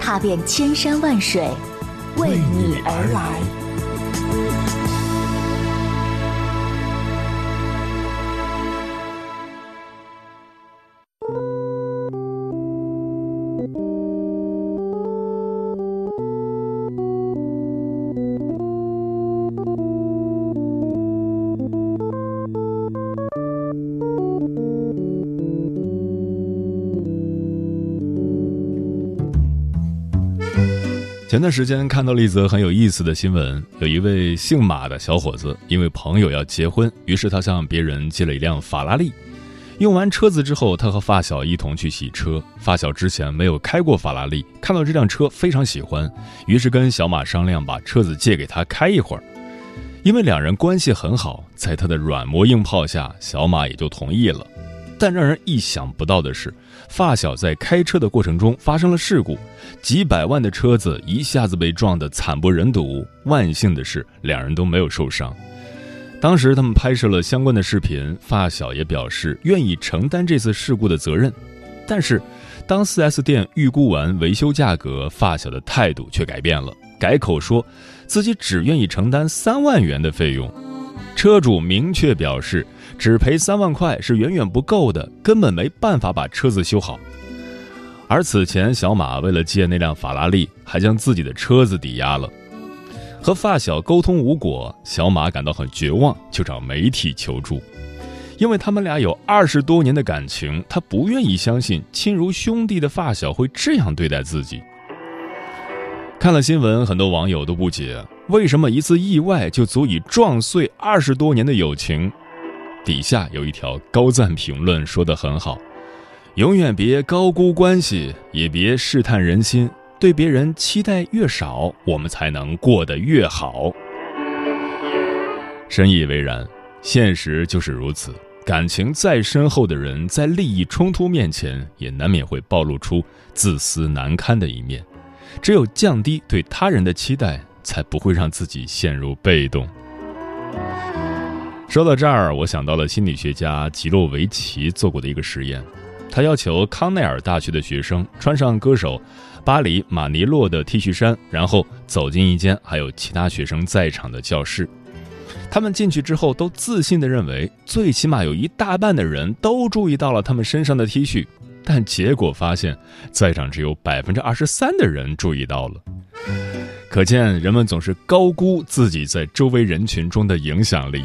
踏遍千山万水，为你而来。前段时间看到了一则很有意思的新闻，有一位姓马的小伙子，因为朋友要结婚，于是他向别人借了一辆法拉利。用完车子之后，他和发小一同去洗车。发小之前没有开过法拉利，看到这辆车非常喜欢，于是跟小马商量把车子借给他开一会儿。因为两人关系很好，在他的软磨硬泡下，小马也就同意了。但让人意想不到的是，发小在开车的过程中发生了事故，几百万的车子一下子被撞得惨不忍睹。万幸的是，两人都没有受伤。当时他们拍摄了相关的视频，发小也表示愿意承担这次事故的责任。但是，当 4S 店预估完维修价格，发小的态度却改变了，改口说自己只愿意承担三万元的费用。车主明确表示。只赔三万块是远远不够的，根本没办法把车子修好。而此前，小马为了借那辆法拉利，还将自己的车子抵押了。和发小沟通无果，小马感到很绝望，就找媒体求助。因为他们俩有二十多年的感情，他不愿意相信亲如兄弟的发小会这样对待自己。看了新闻，很多网友都不解，为什么一次意外就足以撞碎二十多年的友情？底下有一条高赞评论说得很好：“永远别高估关系，也别试探人心。对别人期待越少，我们才能过得越好。”深以为然，现实就是如此。感情再深厚的人，在利益冲突面前，也难免会暴露出自私难堪的一面。只有降低对他人的期待，才不会让自己陷入被动。说到这儿，我想到了心理学家吉洛维奇做过的一个实验。他要求康奈尔大学的学生穿上歌手巴里马尼洛的 T 恤衫，然后走进一间还有其他学生在场的教室。他们进去之后，都自信地认为，最起码有一大半的人都注意到了他们身上的 T 恤。但结果发现，在场只有百分之二十三的人注意到了。可见，人们总是高估自己在周围人群中的影响力。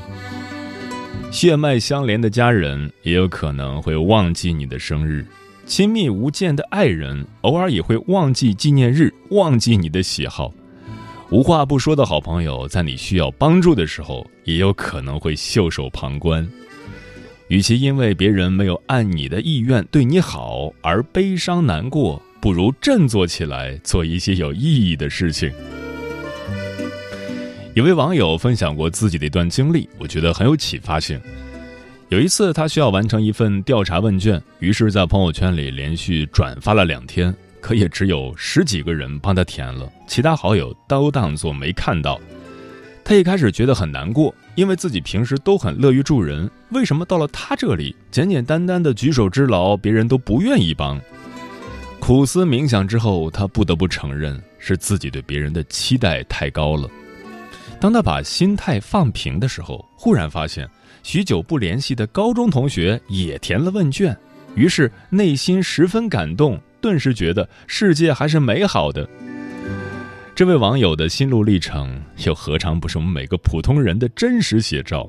血脉相连的家人也有可能会忘记你的生日，亲密无间的爱人偶尔也会忘记纪念日，忘记你的喜好。无话不说的好朋友，在你需要帮助的时候，也有可能会袖手旁观。与其因为别人没有按你的意愿对你好而悲伤难过，不如振作起来，做一些有意义的事情。有位网友分享过自己的一段经历，我觉得很有启发性。有一次，他需要完成一份调查问卷，于是，在朋友圈里连续转发了两天，可也只有十几个人帮他填了，其他好友都当作没看到。他一开始觉得很难过，因为自己平时都很乐于助人，为什么到了他这里，简简单单的举手之劳，别人都不愿意帮？苦思冥想之后，他不得不承认，是自己对别人的期待太高了。当他把心态放平的时候，忽然发现许久不联系的高中同学也填了问卷，于是内心十分感动，顿时觉得世界还是美好的。这位网友的心路历程，又何尝不是我们每个普通人的真实写照？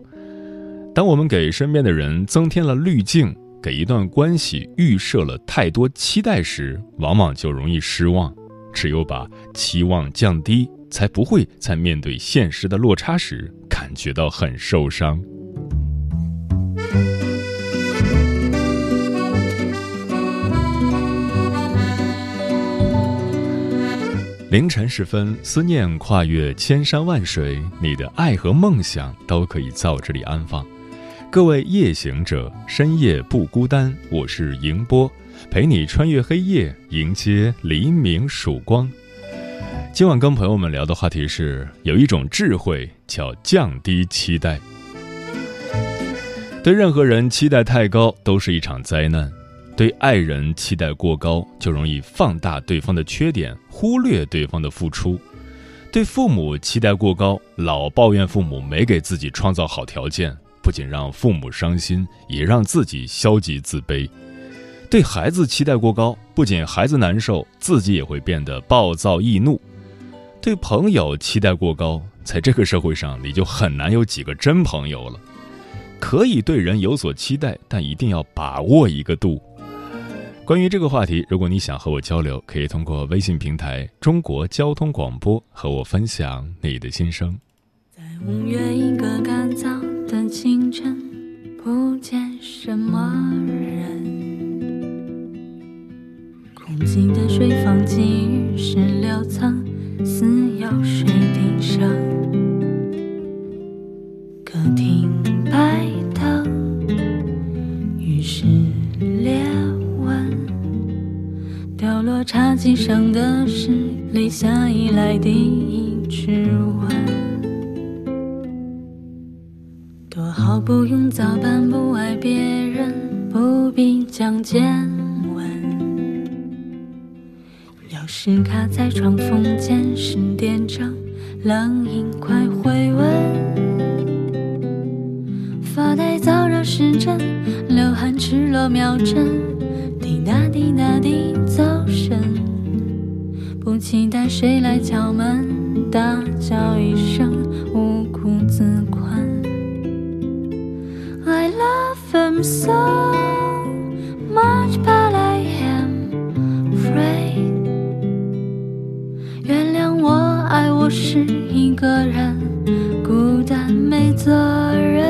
当我们给身边的人增添了滤镜，给一段关系预设了太多期待时，往往就容易失望。只有把期望降低。才不会在面对现实的落差时感觉到很受伤。凌晨时分，思念跨越千山万水，你的爱和梦想都可以在这里安放。各位夜行者，深夜不孤单，我是迎波，陪你穿越黑夜，迎接黎明曙光。今晚跟朋友们聊的话题是，有一种智慧叫降低期待。对任何人期待太高，都是一场灾难。对爱人期待过高，就容易放大对方的缺点，忽略对方的付出；对父母期待过高，老抱怨父母没给自己创造好条件，不仅让父母伤心，也让自己消极自卑；对孩子期待过高，不仅孩子难受，自己也会变得暴躁易怒；对朋友期待过高，在这个社会上，你就很难有几个真朋友了。可以对人有所期待，但一定要把握一个度。关于这个话题，如果你想和我交流，可以通过微信平台“中国交通广播”和我分享你的心声。在五月一个干燥的清晨，不见什么人，空寂的水房几日是流苍，似有水滴声。客厅白灯，于是。掉落茶几上的是立夏以来第一支吻。多好不用早班，不爱别人，不必讲见钥匙卡在床缝间，是店长冷饮快回温。发呆燥热时针，流汗赤裸秒针。滴答滴答滴走神，不期待谁来敲门，大叫一声无苦自困。I love him so much, 是一个人，孤单没责任。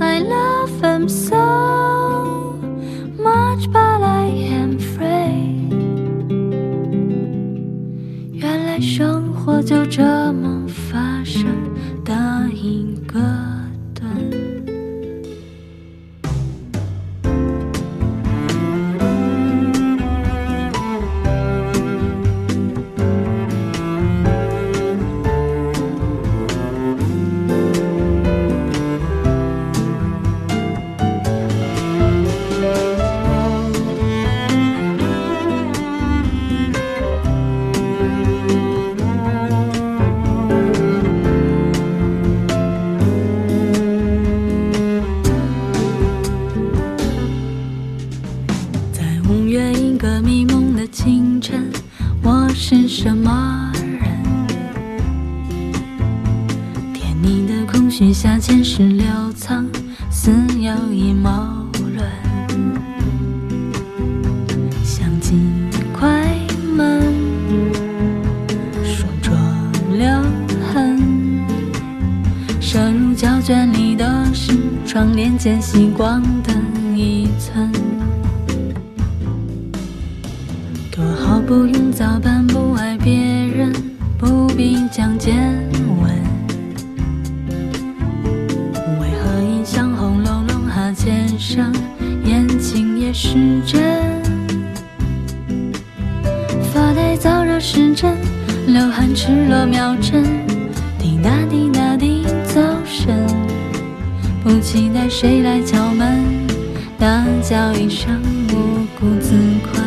I love him so。much, but I am afraid。原来生活就这么烦许下前世留藏，似有意谋论。想尽快门，梳着留痕，射入胶卷里的是窗帘间细光的一寸。多好，不用早班，不爱别人，不必讲解。时针？发呆燥热时针，流汗赤裸秒针，滴答滴答滴走神。不期待谁来敲门，大叫一声我孤自困。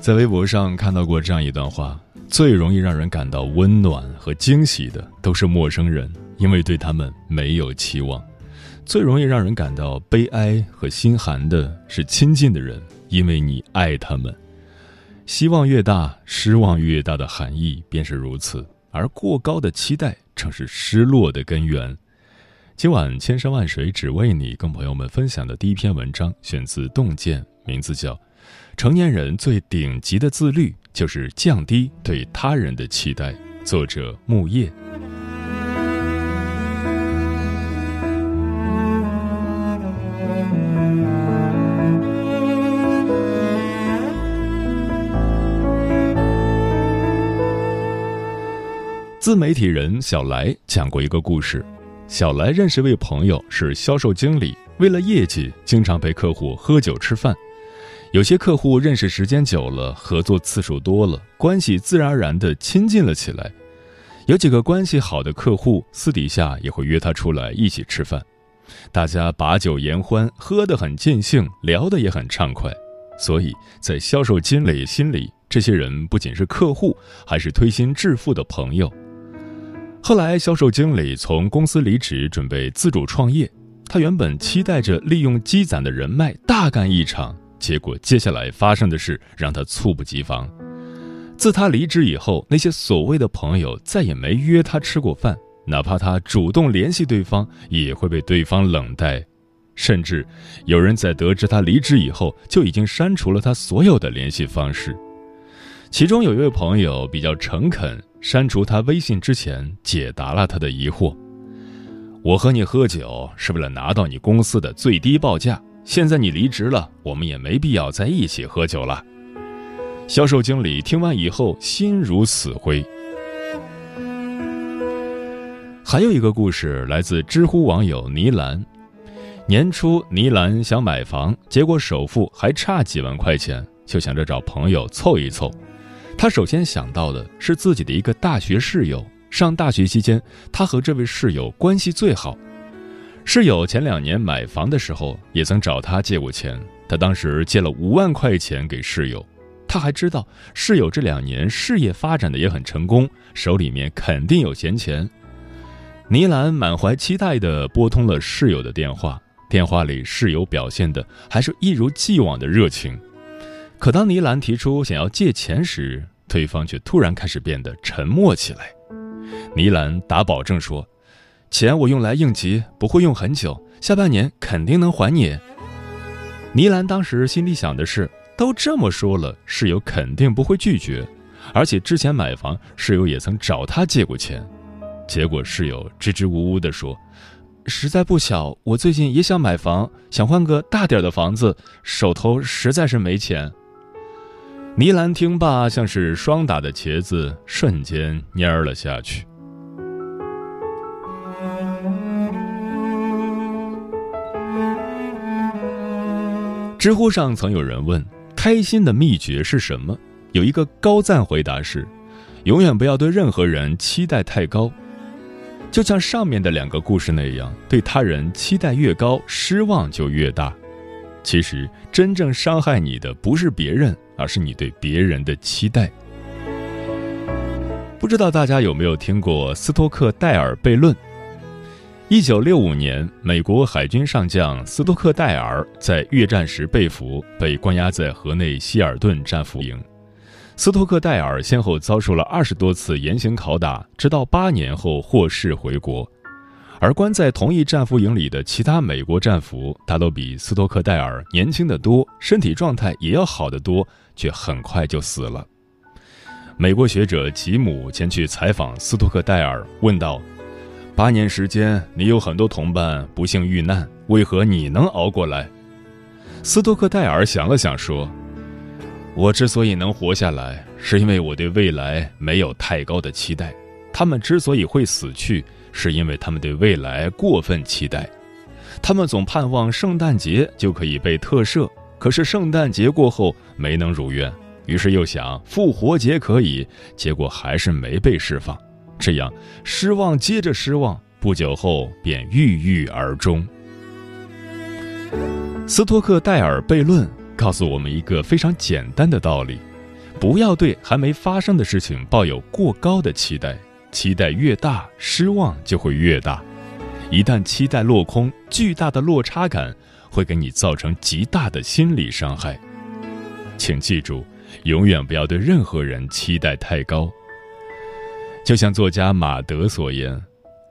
在微博上看到过这样一段话：最容易让人感到温暖和惊喜的，都是陌生人，因为对他们没有期望；最容易让人感到悲哀和心寒的，是亲近的人，因为你爱他们。希望越大，失望越大的含义便是如此，而过高的期待正是失落的根源。今晚千山万水只为你，跟朋友们分享的第一篇文章选自《洞见》，名字叫《成年人最顶级的自律就是降低对他人的期待》，作者木叶。自媒体人小来讲过一个故事：小来认识位朋友是销售经理，为了业绩，经常陪客户喝酒吃饭。有些客户认识时间久了，合作次数多了，关系自然而然地亲近了起来。有几个关系好的客户，私底下也会约他出来一起吃饭，大家把酒言欢，喝得很尽兴，聊得也很畅快。所以在销售经理心里，这些人不仅是客户，还是推心置腹的朋友。后来，销售经理从公司离职，准备自主创业。他原本期待着利用积攒的人脉大干一场，结果接下来发生的事让他猝不及防。自他离职以后，那些所谓的朋友再也没约他吃过饭，哪怕他主动联系对方，也会被对方冷待。甚至有人在得知他离职以后，就已经删除了他所有的联系方式。其中有一位朋友比较诚恳。删除他微信之前，解答了他的疑惑。我和你喝酒是为了拿到你公司的最低报价。现在你离职了，我们也没必要在一起喝酒了。销售经理听完以后，心如死灰。还有一个故事来自知乎网友倪兰。年初，倪兰想买房，结果首付还差几万块钱，就想着找朋友凑一凑。他首先想到的是自己的一个大学室友。上大学期间，他和这位室友关系最好。室友前两年买房的时候，也曾找他借过钱。他当时借了五万块钱给室友。他还知道室友这两年事业发展的也很成功，手里面肯定有闲钱。倪兰满怀期待地拨通了室友的电话，电话里室友表现的还是一如既往的热情。可当倪兰提出想要借钱时，对方却突然开始变得沉默起来。倪兰打保证说：“钱我用来应急，不会用很久，下半年肯定能还你。”倪兰当时心里想的是：都这么说了，室友肯定不会拒绝，而且之前买房，室友也曾找他借过钱。结果室友支支吾吾地说：“实在不巧，我最近也想买房，想换个大点的房子，手头实在是没钱。”倪兰听罢，像是霜打的茄子，瞬间蔫了下去。知乎上曾有人问：“开心的秘诀是什么？”有一个高赞回答是：“永远不要对任何人期待太高。”就像上面的两个故事那样，对他人期待越高，失望就越大。其实，真正伤害你的不是别人。而是你对别人的期待。不知道大家有没有听过斯托克戴尔悖论？一九六五年，美国海军上将斯托克戴尔在越战时被俘，被关押在河内希尔顿战俘营。斯托克戴尔先后遭受了二十多次严刑拷打，直到八年后获释回国。而关在同一战俘营里的其他美国战俘，大都比斯托克戴尔年轻的多，身体状态也要好得多，却很快就死了。美国学者吉姆前去采访斯托克戴尔，问道：“八年时间，你有很多同伴不幸遇难，为何你能熬过来？”斯托克戴尔想了想说：“我之所以能活下来，是因为我对未来没有太高的期待。他们之所以会死去。”是因为他们对未来过分期待，他们总盼望圣诞节就可以被特赦，可是圣诞节过后没能如愿，于是又想复活节可以，结果还是没被释放，这样失望接着失望，不久后便郁郁而终。斯托克戴尔悖论告诉我们一个非常简单的道理：不要对还没发生的事情抱有过高的期待，期待越大，失望就会越大。一旦期待落空，巨大的落差感会给你造成极大的心理伤害。请记住，永远不要对任何人期待太高。就像作家马德所言：“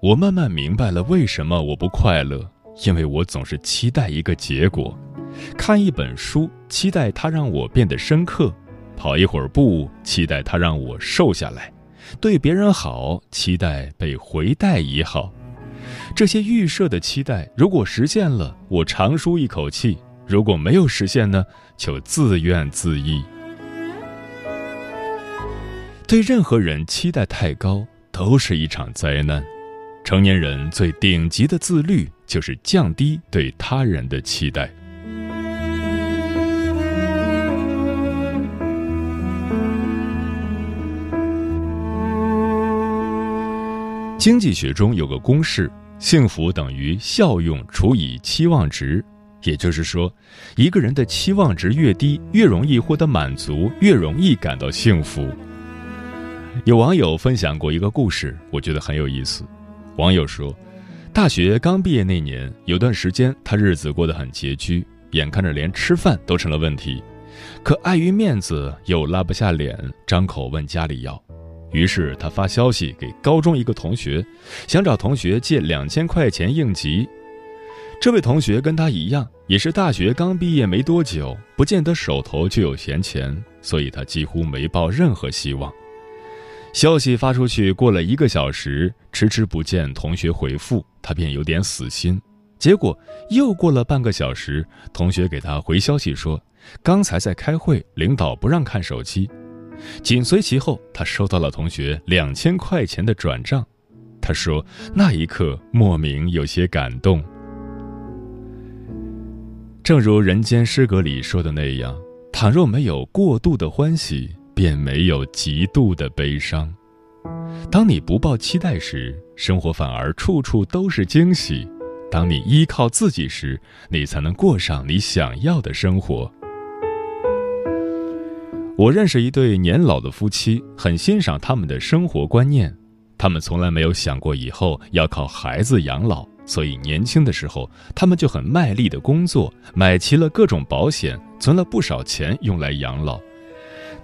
我慢慢明白了为什么我不快乐，因为我总是期待一个结果。看一本书，期待它让我变得深刻。”跑一会儿步，期待它让我瘦下来；对别人好，期待被回带也好。这些预设的期待，如果实现了，我长舒一口气；如果没有实现呢，就自怨自艾。对任何人期待太高，都是一场灾难。成年人最顶级的自律，就是降低对他人的期待。经济学中有个公式：幸福等于效用除以期望值。也就是说，一个人的期望值越低，越容易获得满足，越容易感到幸福。有网友分享过一个故事，我觉得很有意思。网友说，大学刚毕业那年，有段时间他日子过得很拮据，眼看着连吃饭都成了问题，可碍于面子又拉不下脸，张口问家里要。于是他发消息给高中一个同学，想找同学借两千块钱应急。这位同学跟他一样，也是大学刚毕业没多久，不见得手头就有闲钱，所以他几乎没抱任何希望。消息发出去过了一个小时，迟迟不见同学回复，他便有点死心。结果又过了半个小时，同学给他回消息说，刚才在开会，领导不让看手机。紧随其后，他收到了同学两千块钱的转账。他说：“那一刻莫名有些感动。”正如《人间失格》里说的那样：“倘若没有过度的欢喜，便没有极度的悲伤。当你不抱期待时，生活反而处处都是惊喜；当你依靠自己时，你才能过上你想要的生活。”我认识一对年老的夫妻，很欣赏他们的生活观念。他们从来没有想过以后要靠孩子养老，所以年轻的时候他们就很卖力的工作，买齐了各种保险，存了不少钱用来养老。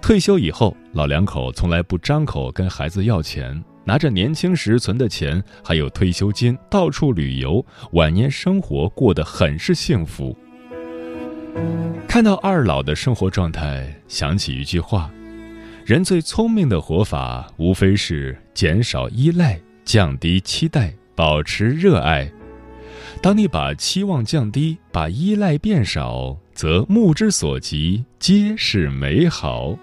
退休以后，老两口从来不张口跟孩子要钱，拿着年轻时存的钱还有退休金到处旅游，晚年生活过得很是幸福。看到二老的生活状态，想起一句话：人最聪明的活法，无非是减少依赖、降低期待、保持热爱。当你把期望降低，把依赖变少，则目之所及皆是美好。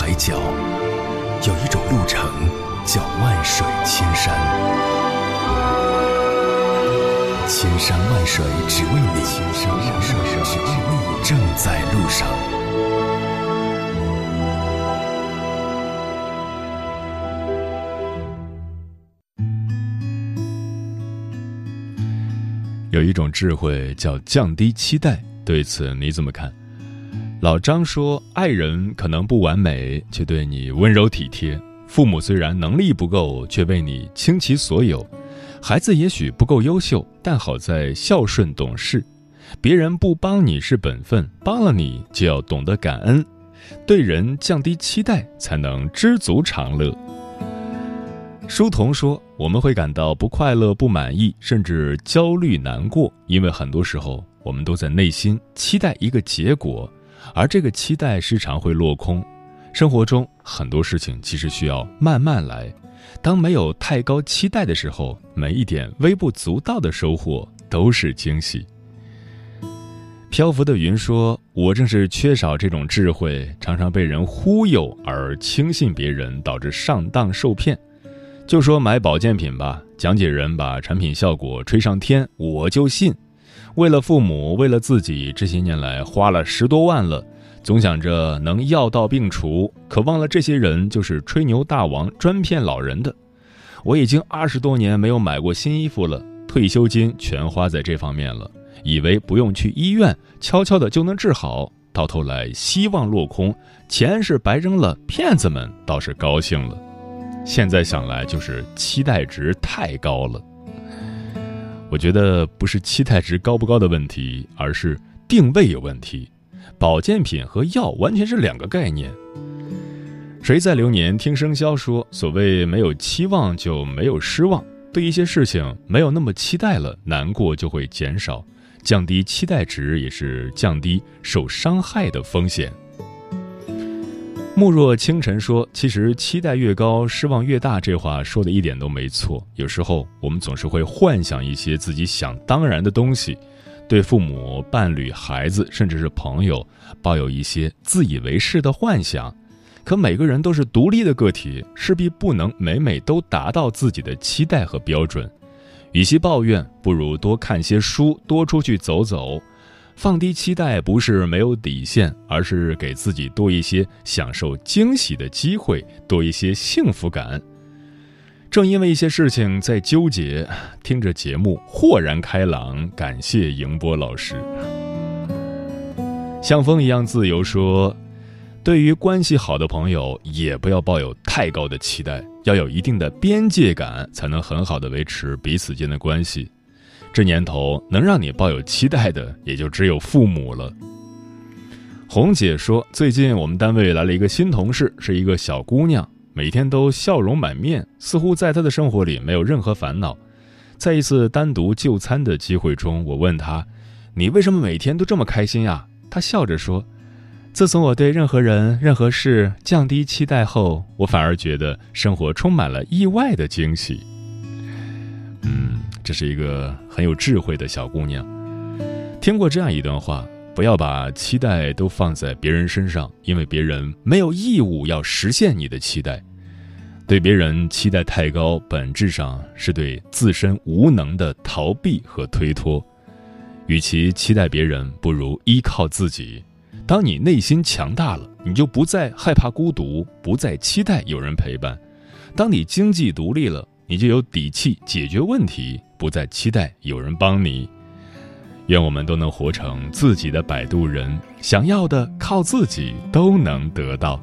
海角，有一种路程叫万水千山。千山万水只为你，千山万水只为你，正在路上。有一种智慧叫降低期待，对此你怎么看？老张说：“爱人可能不完美，却对你温柔体贴；父母虽然能力不够，却为你倾其所有；孩子也许不够优秀，但好在孝顺懂事；别人不帮你是本分，帮了你就要懂得感恩。对人降低期待，才能知足常乐。”书童说：“我们会感到不快乐、不满意，甚至焦虑、难过，因为很多时候我们都在内心期待一个结果，而这个期待时常会落空。生活中很多事情其实需要慢慢来。当没有太高期待的时候，每一点微不足道的收获都是惊喜。”漂浮的云说：“我正是缺少这种智慧，常常被人忽悠而轻信别人，导致上当受骗。”就说买保健品吧，讲解人把产品效果吹上天，我就信。为了父母，为了自己，这些年来花了十多万了，总想着能药到病除，可忘了这些人就是吹牛大王，专骗老人的。我已经二十多年没有买过新衣服了，退休金全花在这方面了，以为不用去医院，悄悄的就能治好，到头来希望落空，钱是白扔了，骗子们倒是高兴了。现在想来，就是期待值太高了。我觉得不是期待值高不高的问题，而是定位有问题。保健品和药完全是两个概念。谁在流年听生肖说，所谓没有期望就没有失望，对一些事情没有那么期待了，难过就会减少，降低期待值也是降低受伤害的风险。慕若清晨说：“其实期待越高，失望越大。”这话说的一点都没错。有时候我们总是会幻想一些自己想当然的东西，对父母、伴侣、孩子，甚至是朋友，抱有一些自以为是的幻想。可每个人都是独立的个体，势必不能每每都达到自己的期待和标准。与其抱怨，不如多看些书，多出去走走。放低期待不是没有底线，而是给自己多一些享受惊喜的机会，多一些幸福感。正因为一些事情在纠结，听着节目豁然开朗。感谢迎波老师，像风一样自由说，对于关系好的朋友，也不要抱有太高的期待，要有一定的边界感，才能很好的维持彼此间的关系。这年头能让你抱有期待的，也就只有父母了。红姐说，最近我们单位来了一个新同事，是一个小姑娘，每天都笑容满面，似乎在她的生活里没有任何烦恼。在一次单独就餐的机会中，我问她：“你为什么每天都这么开心呀？”她笑着说：“自从我对任何人、任何事降低期待后，我反而觉得生活充满了意外的惊喜。”嗯。这是一个很有智慧的小姑娘。听过这样一段话：不要把期待都放在别人身上，因为别人没有义务要实现你的期待。对别人期待太高，本质上是对自身无能的逃避和推脱。与其期待别人，不如依靠自己。当你内心强大了，你就不再害怕孤独，不再期待有人陪伴。当你经济独立了，你就有底气解决问题。不再期待有人帮你。愿我们都能活成自己的摆渡人，想要的靠自己都能得到。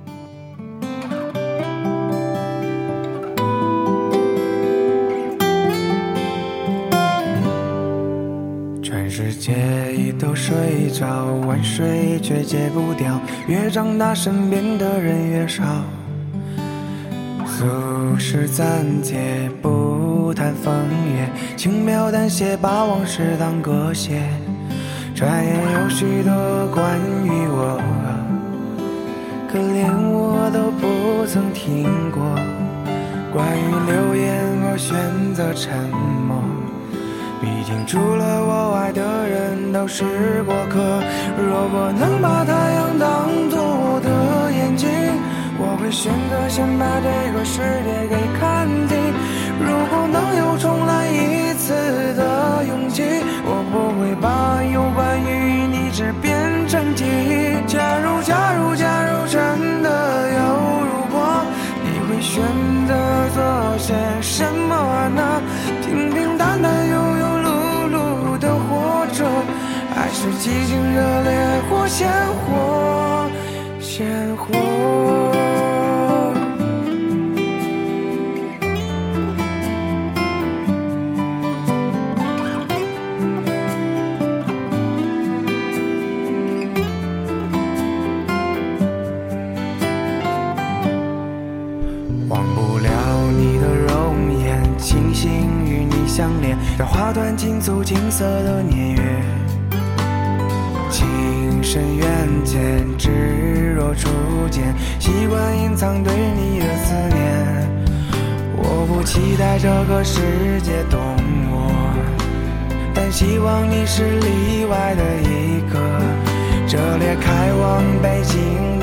全世界已都睡着，晚睡却戒不掉。越长大，身边的人越少。俗事暂且不谈风月，轻描淡写把往事当歌写。转眼有许多关于我，可连我都不曾听过。关于流言，我选择沉默。毕竟除了我爱的人都是过客。如果能把太阳当作我的眼睛。会选择先把这个世界给看尽。如果能有重来一次的勇气，我不会把有关于你只变成记忆。假如假如假如真的有如果，你会选择做些什么呢？平平淡淡、庸庸碌碌的活着，还是激情热烈或鲜活？鲜活。在花团锦簇金色的年月，情深缘浅，只若初见，习惯隐藏对你的思念。我不期待这个世界懂我，但希望你是例外的一个。这列开往北京